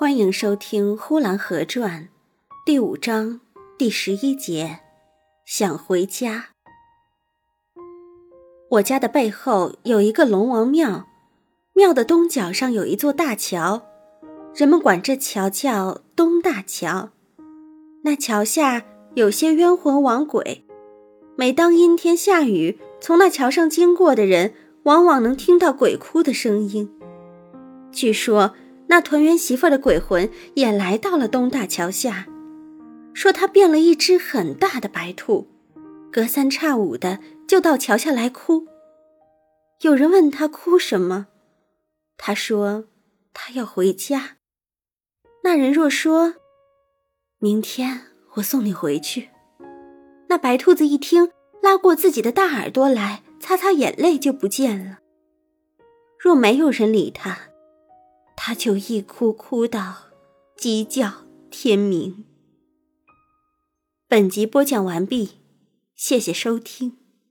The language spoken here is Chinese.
欢迎收听《呼兰河传》第五章第十一节。想回家。我家的背后有一个龙王庙，庙的东角上有一座大桥，人们管这桥叫东大桥。那桥下有些冤魂亡鬼，每当阴天下雨，从那桥上经过的人，往往能听到鬼哭的声音。据说。那团圆媳妇的鬼魂也来到了东大桥下，说他变了一只很大的白兔，隔三差五的就到桥下来哭。有人问他哭什么，他说他要回家。那人若说，明天我送你回去，那白兔子一听，拉过自己的大耳朵来，擦擦眼泪就不见了。若没有人理他。他就一哭哭到鸡叫天明。本集播讲完毕，谢谢收听。